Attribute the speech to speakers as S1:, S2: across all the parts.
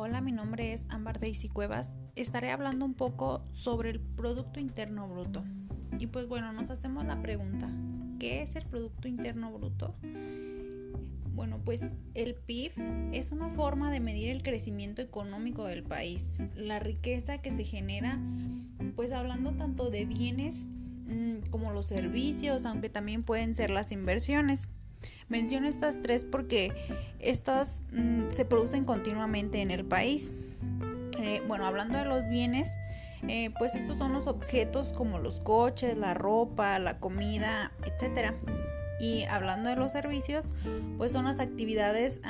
S1: Hola, mi nombre es Ambar Daisy Cuevas. Estaré hablando un poco sobre el Producto Interno Bruto. Y pues bueno, nos hacemos la pregunta, ¿qué es el Producto Interno Bruto? Bueno, pues el PIB es una forma de medir el crecimiento económico del país, la riqueza que se genera, pues hablando tanto de bienes mm, como los servicios, aunque también pueden ser las inversiones. Menciono estas tres porque estas mm, se producen continuamente en el país. Eh, bueno, hablando de los bienes, eh, pues estos son los objetos como los coches, la ropa, la comida, etc. Y hablando de los servicios, pues son las actividades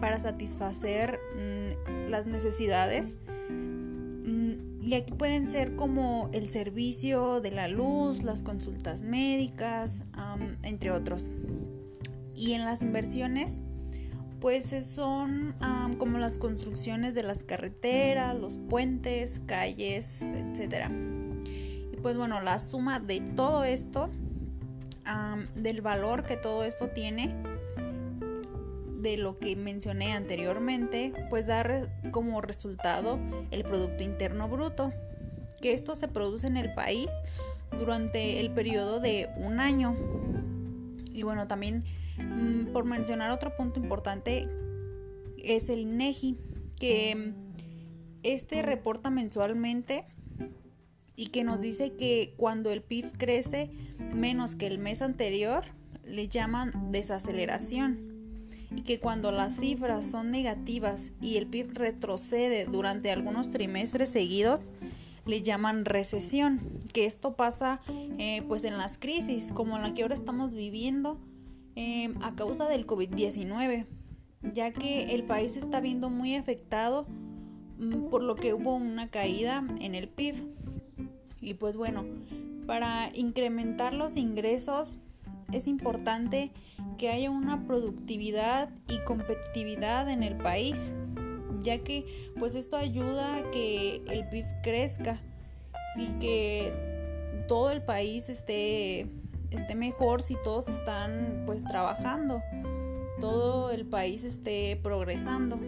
S1: para satisfacer mm, las necesidades. Mm, y aquí pueden ser como el servicio de la luz, las consultas médicas, entre otros. Y en las inversiones, pues son como las construcciones de las carreteras, los puentes, calles, etc. Y pues bueno, la suma de todo esto, del valor que todo esto tiene, de lo que mencioné anteriormente, pues da como resultado el Producto Interno Bruto, que esto se produce en el país durante el periodo de un año. Y bueno, también Mm, por mencionar otro punto importante, es el INEGI, que este reporta mensualmente y que nos dice que cuando el PIB crece menos que el mes anterior, le llaman desaceleración. Y que cuando las cifras son negativas y el PIB retrocede durante algunos trimestres seguidos, le llaman recesión. Que esto pasa eh, pues en las crisis como la que ahora estamos viviendo Em, a causa del COVID-19, ya que el país está viendo muy afectado mm, por lo que hubo una caída en el PIB. Y pues bueno, para incrementar los ingresos es importante que haya una productividad y competitividad en el país, ya que pues esto ayuda a que el PIB crezca y que todo el país esté esté mejor si todos están pues trabajando, todo el país esté progresando.